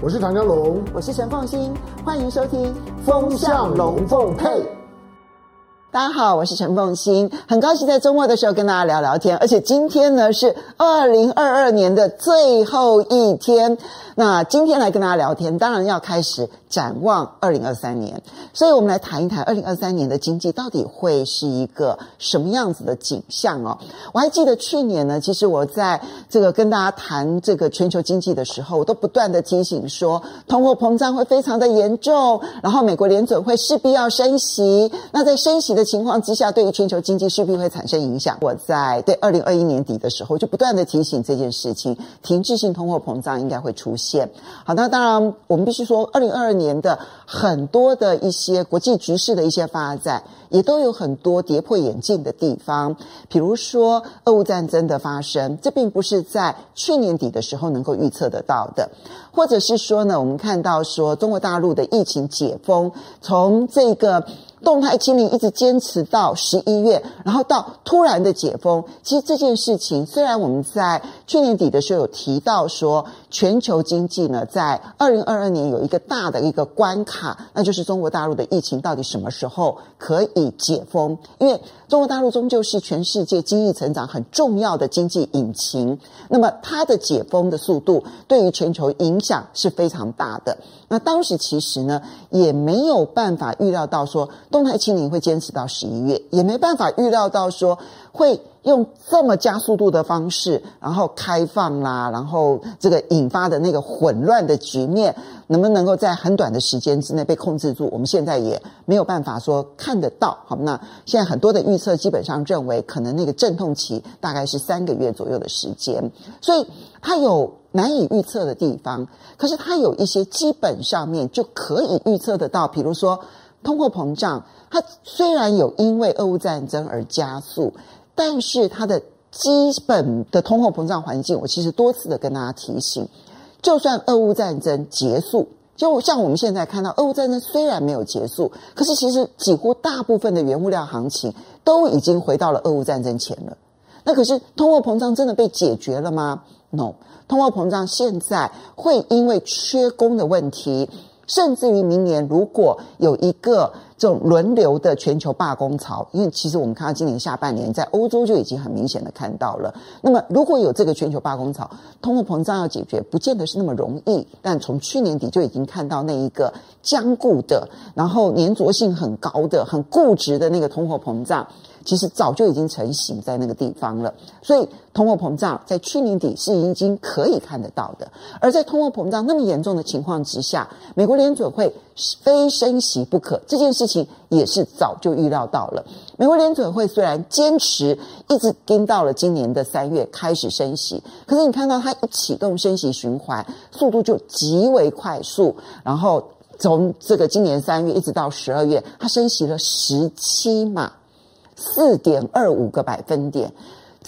我是唐江龙，我是陈凤新，欢迎收听《风向龙凤配》。大家好，我是陈凤新，很高兴在周末的时候跟大家聊聊天，而且今天呢是二零二二年的最后一天。那今天来跟大家聊天，当然要开始展望二零二三年，所以我们来谈一谈二零二三年的经济到底会是一个什么样子的景象哦。我还记得去年呢，其实我在这个跟大家谈这个全球经济的时候，我都不断的提醒说，通货膨胀会非常的严重，然后美国联准会势必要升息。那在升息的情况之下，对于全球经济势必会产生影响。我在对二零二一年底的时候就不断的提醒这件事情，停滞性通货膨胀应该会出现。好，那当然，我们必须说，二零二二年的很多的一些国际局势的一些发展，也都有很多跌破眼镜的地方。比如说，俄乌战争的发生，这并不是在去年底的时候能够预测得到的。或者是说呢，我们看到说，中国大陆的疫情解封，从这个。动态清零一直坚持到十一月，然后到突然的解封。其实这件事情，虽然我们在去年底的时候有提到说，全球经济呢在二零二二年有一个大的一个关卡，那就是中国大陆的疫情到底什么时候可以解封？因为中国大陆终究是全世界经济成长很重要的经济引擎，那么它的解封的速度对于全球影响是非常大的。那当时其实呢，也没有办法预料到说动态清零会坚持到十一月，也没办法预料到说会用这么加速度的方式，然后开放啦，然后这个引发的那个混乱的局面，能不能够在很短的时间之内被控制住？我们现在也没有办法说看得到。好，那现在很多的预测基本上认为，可能那个阵痛期大概是三个月左右的时间，所以它有难以预测的地方。可是它有一些基本上面就可以预测得到，比如说通货膨胀，它虽然有因为俄乌战争而加速。但是它的基本的通货膨胀环境，我其实多次的跟大家提醒，就算俄乌战争结束，就像我们现在看到，俄乌战争虽然没有结束，可是其实几乎大部分的原物料行情都已经回到了俄乌战争前了。那可是通货膨胀真的被解决了吗？No，通货膨胀现在会因为缺工的问题。甚至于明年，如果有一个这种轮流的全球罢工潮，因为其实我们看到今年下半年在欧洲就已经很明显的看到了。那么，如果有这个全球罢工潮，通货膨胀要解决，不见得是那么容易。但从去年底就已经看到那一个僵固的，然后粘着性很高的、很固执的那个通货膨胀。其实早就已经成型在那个地方了，所以通货膨胀在去年底是已经可以看得到的。而在通货膨胀那么严重的情况之下，美国联准会非升息不可，这件事也是早就预料到了。美国联准会虽然坚持一直盯到了今年的三月开始升息，可是你看到它一启动升息循环，速度就极为快速，然后从这个今年三月一直到十二月，它升息了十七码。四点二五个百分点，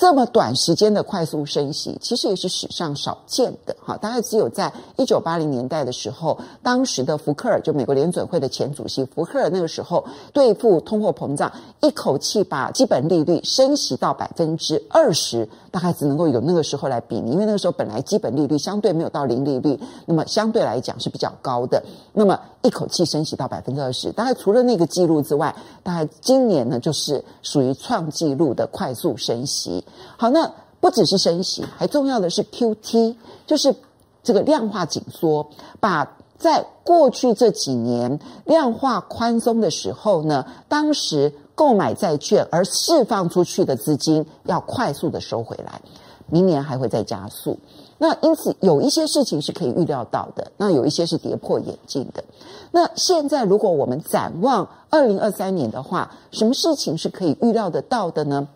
这么短时间的快速升息，其实也是史上少见的哈。大概只有在一九八零年代的时候，当时的福克尔就美国联准会的前主席福克尔，那个时候对付通货膨胀，一口气把基本利率升息到百分之二十。大概只能够有那个时候来比拟，因为那个时候本来基本利率相对没有到零利率，那么相对来讲是比较高的。那么一口气升息到百分之二十，大概除了那个记录之外，大概今年呢就是属于创纪录的快速升息。好，那不只是升息，还重要的是 QT，就是这个量化紧缩，把在过去这几年量化宽松的时候呢，当时。购买债券而释放出去的资金要快速的收回来，明年还会再加速。那因此有一些事情是可以预料到的，那有一些是跌破眼镜的。那现在如果我们展望二零二三年的话，什么事情是可以预料得到的呢？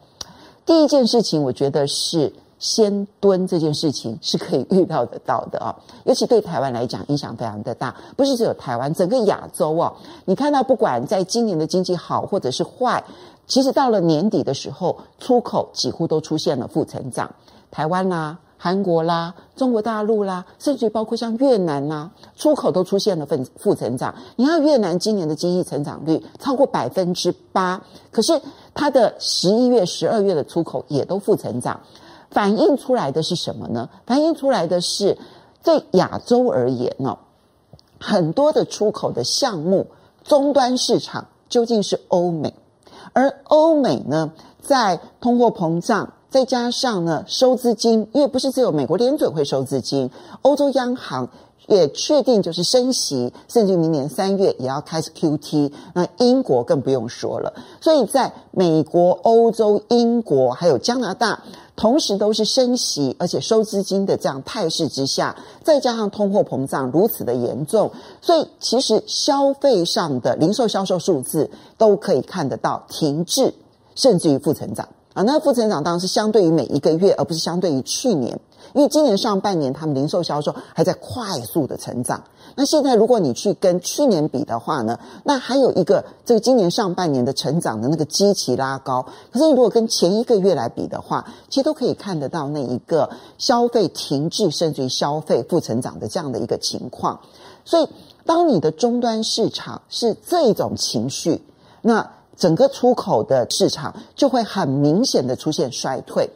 第一件事情，我觉得是。先蹲这件事情是可以预料得到的啊，尤其对台湾来讲影响非常的大，不是只有台湾，整个亚洲啊，你看到不管在今年的经济好或者是坏，其实到了年底的时候，出口几乎都出现了负成长，台湾啦、韩国啦、中国大陆啦，甚至包括像越南呐，出口都出现了负负成长。你看越南今年的经济成长率超过百分之八，可是它的十一月、十二月的出口也都负成长。反映出来的是什么呢？反映出来的是，在亚洲而言呢，很多的出口的项目终端市场究竟是欧美，而欧美呢，在通货膨胀再加上呢收资金，因为不是只有美国联准会收资金，欧洲央行。也确定就是升息，甚至明年三月也要开始 QT。那英国更不用说了。所以在美国、欧洲、英国还有加拿大，同时都是升息而且收资金的这样态势之下，再加上通货膨胀如此的严重，所以其实消费上的零售销售数字都可以看得到停滞，甚至于负成长啊。那负成长当然是相对于每一个月，而不是相对于去年。因为今年上半年他们零售销售还在快速的成长，那现在如果你去跟去年比的话呢，那还有一个这个今年上半年的成长的那个基期拉高，可是你如果跟前一个月来比的话，其实都可以看得到那一个消费停滞甚至于消费负成长的这样的一个情况。所以当你的终端市场是这种情绪，那整个出口的市场就会很明显的出现衰退。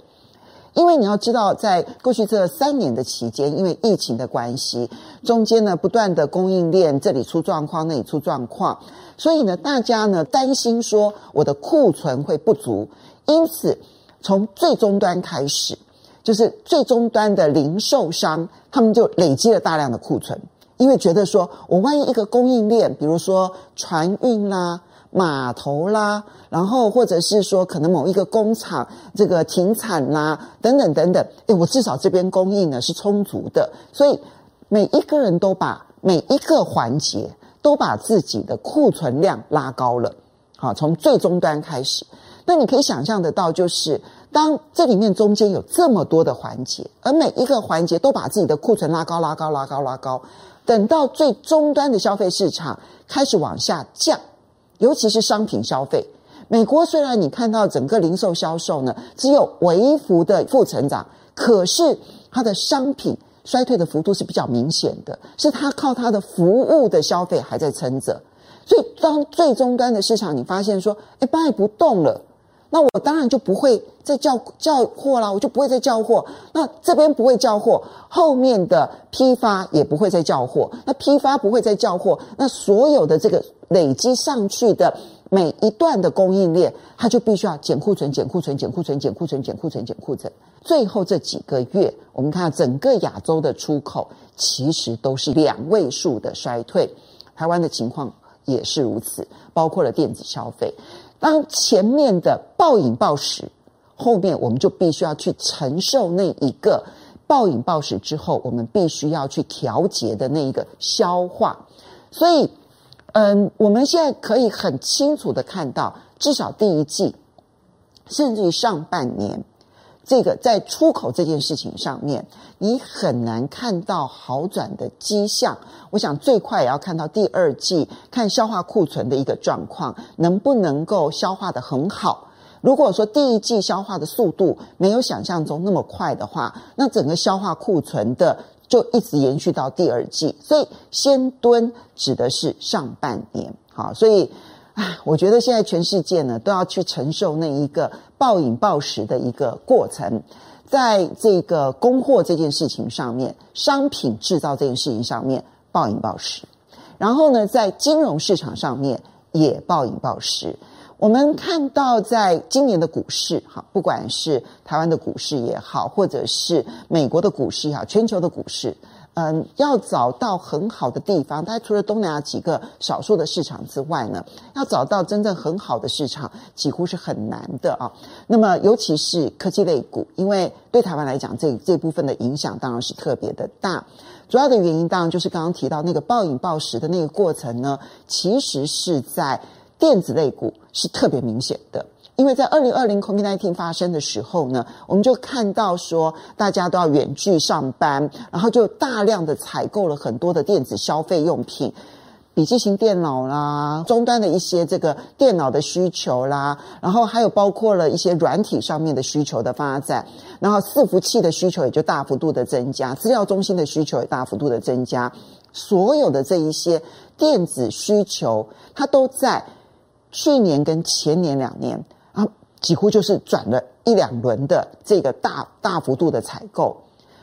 因为你要知道，在过去这三年的期间，因为疫情的关系，中间呢不断的供应链这里出状况，那里出状况，所以呢大家呢担心说我的库存会不足，因此从最终端开始，就是最终端的零售商，他们就累积了大量的库存，因为觉得说我万一一个供应链，比如说船运啦。码头啦，然后或者是说可能某一个工厂这个停产啦，等等等等，诶，我至少这边供应呢是充足的，所以每一个人都把每一个环节都把自己的库存量拉高了，好，从最终端开始，那你可以想象得到，就是当这里面中间有这么多的环节，而每一个环节都把自己的库存拉高、拉高、拉高、拉高，等到最终端的消费市场开始往下降。尤其是商品消费，美国虽然你看到整个零售销售呢只有微幅的负成长，可是它的商品衰退的幅度是比较明显的，是它靠它的服务的消费还在撑着。所以当最终端的市场你发现说，哎，卖不动了，那我当然就不会再叫叫货了，我就不会再叫货。那这边不会叫货，后面的批发也不会再叫货。那批发不会再叫货，那所有的这个。累积上去的每一段的供应链，它就必须要减库存、减库存、减库存、减库存、减库存、减库存。最后这几个月，我们看到整个亚洲的出口其实都是两位数的衰退，台湾的情况也是如此，包括了电子消费。当前面的暴饮暴食，后面我们就必须要去承受那一个暴饮暴食之后，我们必须要去调节的那一个消化，所以。嗯，我们现在可以很清楚的看到，至少第一季，甚至于上半年，这个在出口这件事情上面，你很难看到好转的迹象。我想最快也要看到第二季，看消化库存的一个状况，能不能够消化得很好。如果说第一季消化的速度没有想象中那么快的话，那整个消化库存的。就一直延续到第二季，所以先蹲指的是上半年，好，所以，我觉得现在全世界呢都要去承受那一个暴饮暴食的一个过程，在这个供货这件事情上面，商品制造这件事情上面暴饮暴食，然后呢，在金融市场上面也暴饮暴食。我们看到，在今年的股市，哈，不管是台湾的股市也好，或者是美国的股市也好，全球的股市，嗯，要找到很好的地方，大概除了东南亚几个少数的市场之外呢，要找到真正很好的市场，几乎是很难的啊。那么，尤其是科技类股，因为对台湾来讲，这这部分的影响当然是特别的大。主要的原因当然就是刚刚提到那个暴饮暴食的那个过程呢，其实是在。电子类股是特别明显的，因为在二零二零 COVID-19 发生的时候呢，我们就看到说大家都要远距上班，然后就大量的采购了很多的电子消费用品，笔记型电脑啦，终端的一些这个电脑的需求啦，然后还有包括了一些软体上面的需求的发展，然后伺服器的需求也就大幅度的增加，资料中心的需求也大幅度的增加，所有的这一些电子需求，它都在。去年跟前年两年啊，几乎就是转了一两轮的这个大大幅度的采购。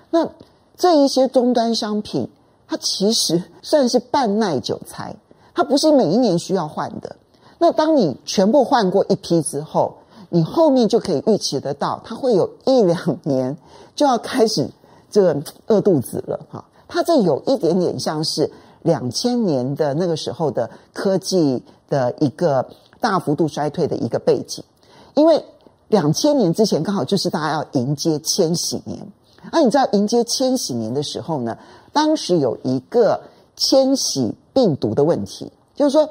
那这一些终端商品它其实算是半耐久材，它不是每一年需要换的。那当你全部换过一批之后，你后面就可以预期得到，它会有一两年就要开始这个饿肚子了哈。它这有一点点像是两千年的那个时候的科技的一个大幅度衰退的一个背景，因为两千年之前刚好就是大家要迎接千禧年。那你知道迎接千禧年的时候呢，当时有一个千禧病毒的问题，就是说。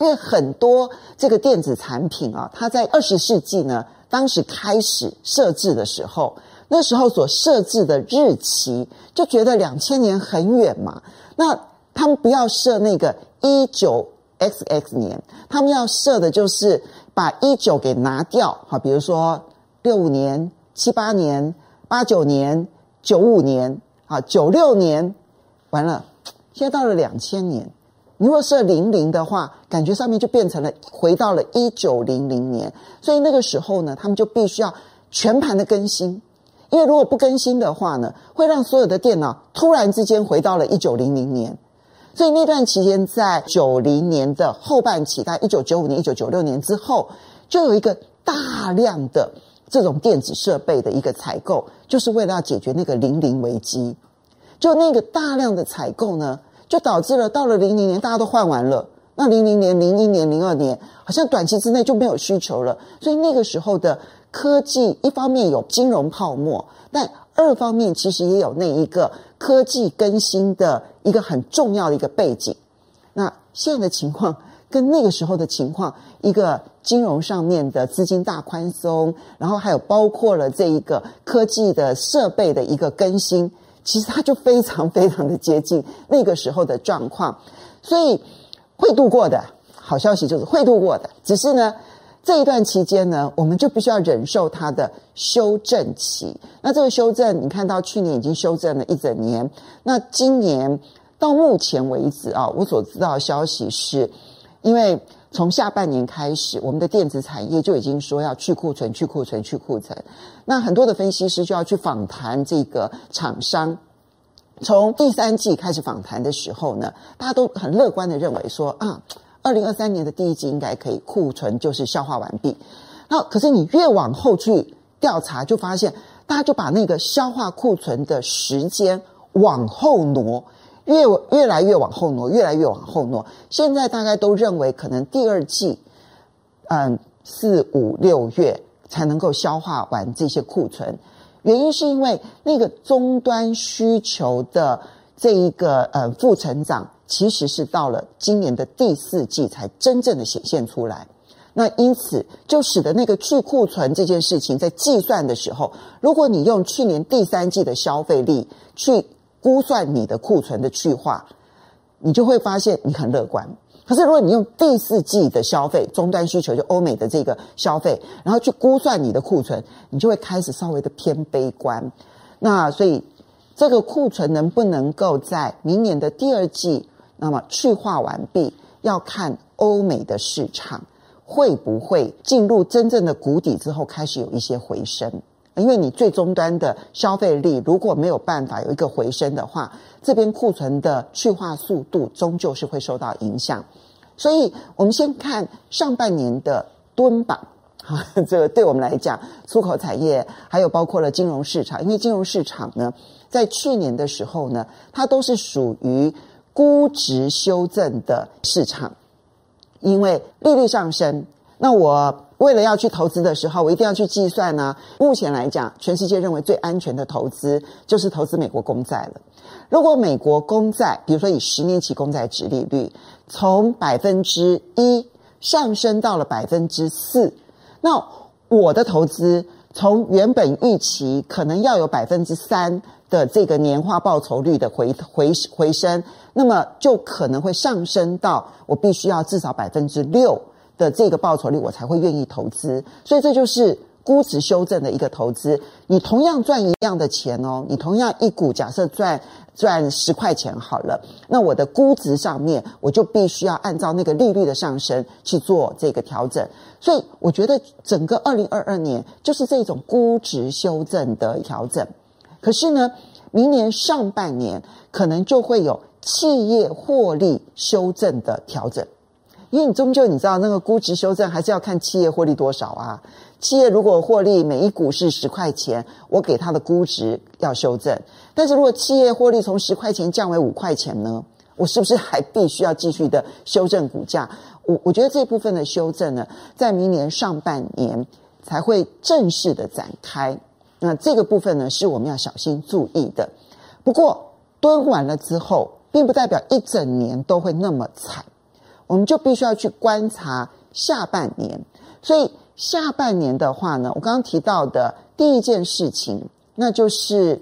因为很多这个电子产品啊，它在二十世纪呢，当时开始设置的时候，那时候所设置的日期就觉得两千年很远嘛。那他们不要设那个一九 XX 年，他们要设的就是把一九给拿掉，好，比如说六五年、七八年、八九年、九五年啊、九六年，完了，现在到了两千年。你如果设零零的话，感觉上面就变成了回到了一九零零年，所以那个时候呢，他们就必须要全盘的更新，因为如果不更新的话呢，会让所有的电脑突然之间回到了一九零零年。所以那段期间，在九零年的后半期，在一九九五年、一九九六年之后，就有一个大量的这种电子设备的一个采购，就是为了要解决那个零零危机。就那个大量的采购呢，就导致了到了零零年，大家都换完了。那零零年、零一年、零二年，好像短期之内就没有需求了。所以那个时候的科技，一方面有金融泡沫，但二方面其实也有那一个科技更新的一个很重要的一个背景。那现在的情况跟那个时候的情况，一个金融上面的资金大宽松，然后还有包括了这一个科技的设备的一个更新。其实它就非常非常的接近那个时候的状况，所以会度过的好消息就是会度过的。只是呢，这一段期间呢，我们就必须要忍受它的修正期。那这个修正，你看到去年已经修正了一整年，那今年到目前为止啊，我所知道的消息是，因为。从下半年开始，我们的电子产业就已经说要去库存、去库存、去库存。那很多的分析师就要去访谈这个厂商。从第三季开始访谈的时候呢，大家都很乐观的认为说啊，二零二三年的第一季应该可以库存就是消化完毕。那可是你越往后去调查，就发现大家就把那个消化库存的时间往后挪。越越来越往后挪，越来越往后挪。现在大概都认为，可能第二季，嗯，四五六月才能够消化完这些库存。原因是因为那个终端需求的这一个呃负成长，其实是到了今年的第四季才真正的显现出来。那因此就使得那个去库存这件事情，在计算的时候，如果你用去年第三季的消费力去。估算你的库存的去化，你就会发现你很乐观。可是如果你用第四季的消费终端需求，就欧美的这个消费，然后去估算你的库存，你就会开始稍微的偏悲观。那所以这个库存能不能够在明年的第二季那么去化完毕，要看欧美的市场会不会进入真正的谷底之后，开始有一些回升。因为你最终端的消费力如果没有办法有一个回升的话，这边库存的去化速度终究是会受到影响。所以，我们先看上半年的蹲榜，哈，这个对我们来讲，出口产业还有包括了金融市场，因为金融市场呢，在去年的时候呢，它都是属于估值修正的市场，因为利率上升，那我。为了要去投资的时候，我一定要去计算呢、目前来讲，全世界认为最安全的投资就是投资美国公债了。如果美国公债，比如说以十年期公债殖利率从百分之一上升到了百分之四，那我的投资从原本预期可能要有百分之三的这个年化报酬率的回回回升，那么就可能会上升到我必须要至少百分之六。的这个报酬率，我才会愿意投资，所以这就是估值修正的一个投资。你同样赚一样的钱哦，你同样一股假设赚赚十块钱好了，那我的估值上面我就必须要按照那个利率的上升去做这个调整。所以我觉得整个二零二二年就是这种估值修正的调整。可是呢，明年上半年可能就会有企业获利修正的调整，因为你终究你知道那个估值修正还是要看企业获利多少啊。企业如果获利每一股是十块钱，我给它的估值要修正。但是如果企业获利从十块钱降为五块钱呢，我是不是还必须要继续的修正股价？我我觉得这部分的修正呢，在明年上半年才会正式的展开。那这个部分呢，是我们要小心注意的。不过蹲完了之后，并不代表一整年都会那么惨，我们就必须要去观察下半年。所以下半年的话呢，我刚刚提到的第一件事情，那就是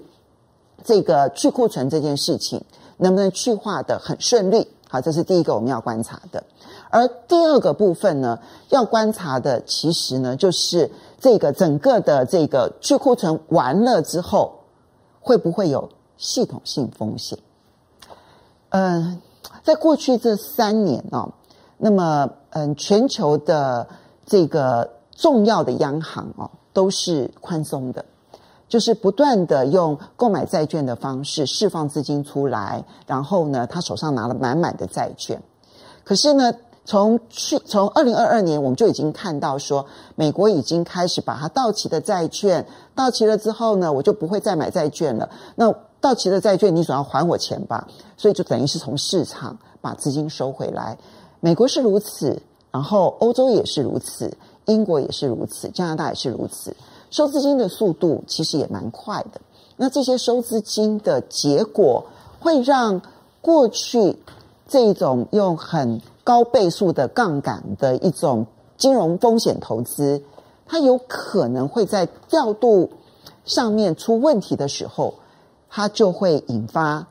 这个去库存这件事情能不能去化得很顺利？好，这是第一个我们要观察的。而第二个部分呢，要观察的其实呢，就是。这个整个的这个去库存完了之后，会不会有系统性风险？嗯，在过去这三年哦，那么嗯，全球的这个重要的央行哦，都是宽松的，就是不断的用购买债券的方式释放资金出来，然后呢，他手上拿了满满的债券，可是呢。从去从二零二二年，我们就已经看到说，美国已经开始把它到期的债券到期了之后呢，我就不会再买债券了。那到期的债券，你总要还我钱吧？所以就等于是从市场把资金收回来。美国是如此，然后欧洲也是如此，英国也是如此，加拿大也是如此。收资金的速度其实也蛮快的。那这些收资金的结果，会让过去这种用很高倍数的杠杆的一种金融风险投资，它有可能会在调度上面出问题的时候，它就会引发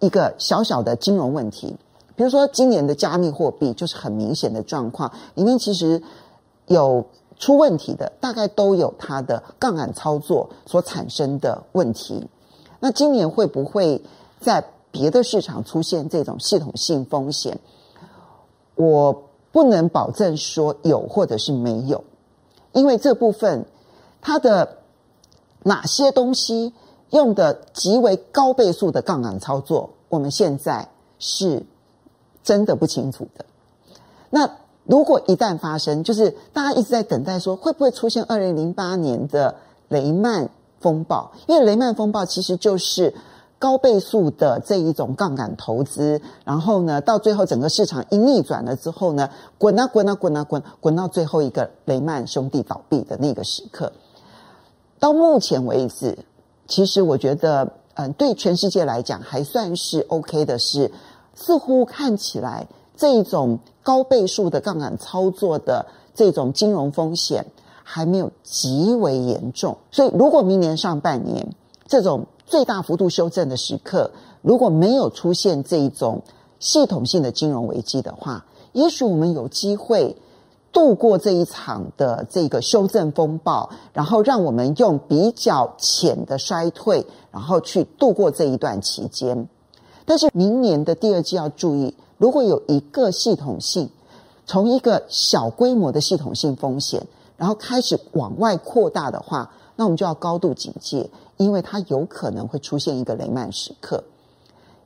一个小小的金融问题。比如说，今年的加密货币就是很明显的状况，里面其实有出问题的，大概都有它的杠杆操作所产生的问题。那今年会不会在别的市场出现这种系统性风险？我不能保证说有或者是没有，因为这部分它的哪些东西用的极为高倍数的杠杆操作，我们现在是真的不清楚的。那如果一旦发生，就是大家一直在等待说会不会出现二零零八年的雷曼风暴，因为雷曼风暴其实就是。高倍数的这一种杠杆投资，然后呢，到最后整个市场一逆转了之后呢，滚啊滚啊滚啊滚，滚到最后一个雷曼兄弟倒闭的那个时刻。到目前为止，其实我觉得，嗯，对全世界来讲还算是 OK 的是，似乎看起来这种高倍数的杠杆操作的这种金融风险还没有极为严重。所以，如果明年上半年这种最大幅度修正的时刻，如果没有出现这一种系统性的金融危机的话，也许我们有机会度过这一场的这个修正风暴，然后让我们用比较浅的衰退，然后去度过这一段期间。但是明年的第二季要注意，如果有一个系统性，从一个小规模的系统性风险，然后开始往外扩大的话，那我们就要高度警戒。因为它有可能会出现一个雷曼时刻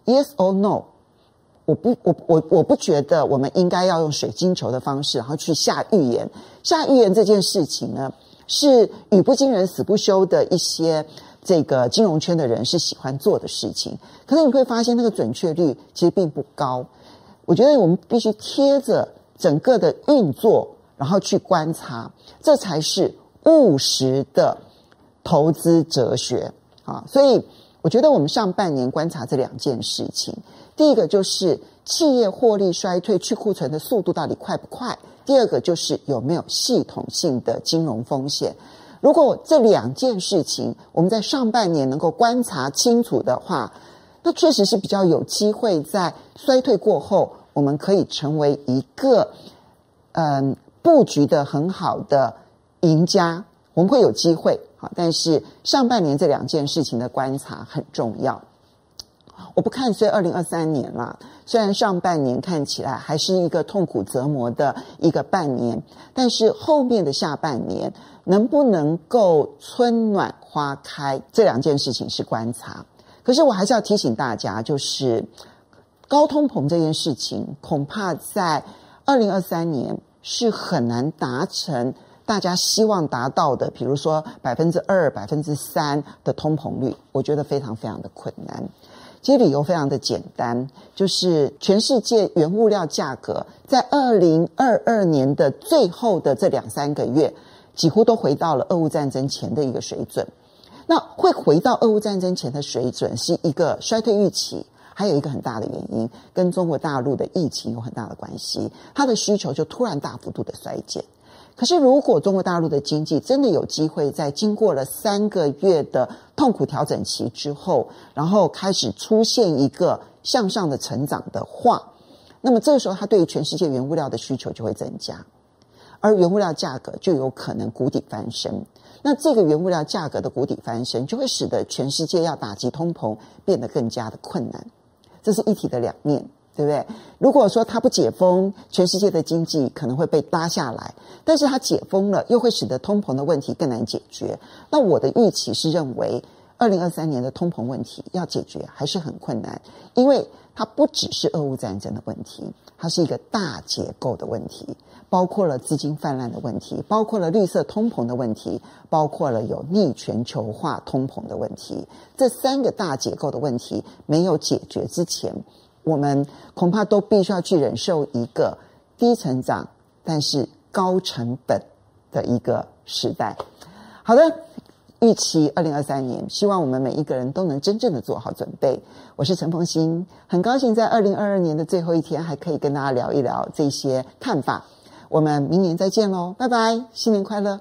，Yes or No？我不，我我我不觉得我们应该要用水晶球的方式，然后去下预言。下预言这件事情呢，是语不惊人死不休的一些这个金融圈的人是喜欢做的事情。可是你会发现，那个准确率其实并不高。我觉得我们必须贴着整个的运作，然后去观察，这才是务实的。投资哲学啊，所以我觉得我们上半年观察这两件事情，第一个就是企业获利衰退去库存的速度到底快不快？第二个就是有没有系统性的金融风险？如果这两件事情我们在上半年能够观察清楚的话，那确实是比较有机会在衰退过后，我们可以成为一个嗯布局的很好的赢家，我们会有机会。好，但是上半年这两件事情的观察很重要。我不看衰二零二三年啦，虽然上半年看起来还是一个痛苦折磨的一个半年，但是后面的下半年能不能够春暖花开，这两件事情是观察。可是我还是要提醒大家，就是高通膨这件事情，恐怕在二零二三年是很难达成大家希望达到的，比如说百分之二、百分之三的通膨率，我觉得非常非常的困难。其实理由非常的简单，就是全世界原物料价格在二零二二年的最后的这两三个月，几乎都回到了俄乌战争前的一个水准。那会回到俄乌战争前的水准，是一个衰退预期，还有一个很大的原因，跟中国大陆的疫情有很大的关系，它的需求就突然大幅度的衰减。可是，如果中国大陆的经济真的有机会在经过了三个月的痛苦调整期之后，然后开始出现一个向上的成长的话，那么这个时候，它对于全世界原物料的需求就会增加，而原物料价格就有可能谷底翻身。那这个原物料价格的谷底翻身，就会使得全世界要打击通膨变得更加的困难。这是一体的两面。对不对？如果说它不解封，全世界的经济可能会被拉下来；但是它解封了，又会使得通膨的问题更难解决。那我的预期是认为，二零二三年的通膨问题要解决还是很困难，因为它不只是俄乌战争的问题，它是一个大结构的问题，包括了资金泛滥的问题，包括了绿色通膨的问题，包括了有逆全球化通膨的问题。这三个大结构的问题没有解决之前，我们恐怕都必须要去忍受一个低成长但是高成本的一个时代。好的，预期二零二三年，希望我们每一个人都能真正的做好准备。我是陈凤馨，很高兴在二零二二年的最后一天还可以跟大家聊一聊这些看法。我们明年再见喽，拜拜，新年快乐。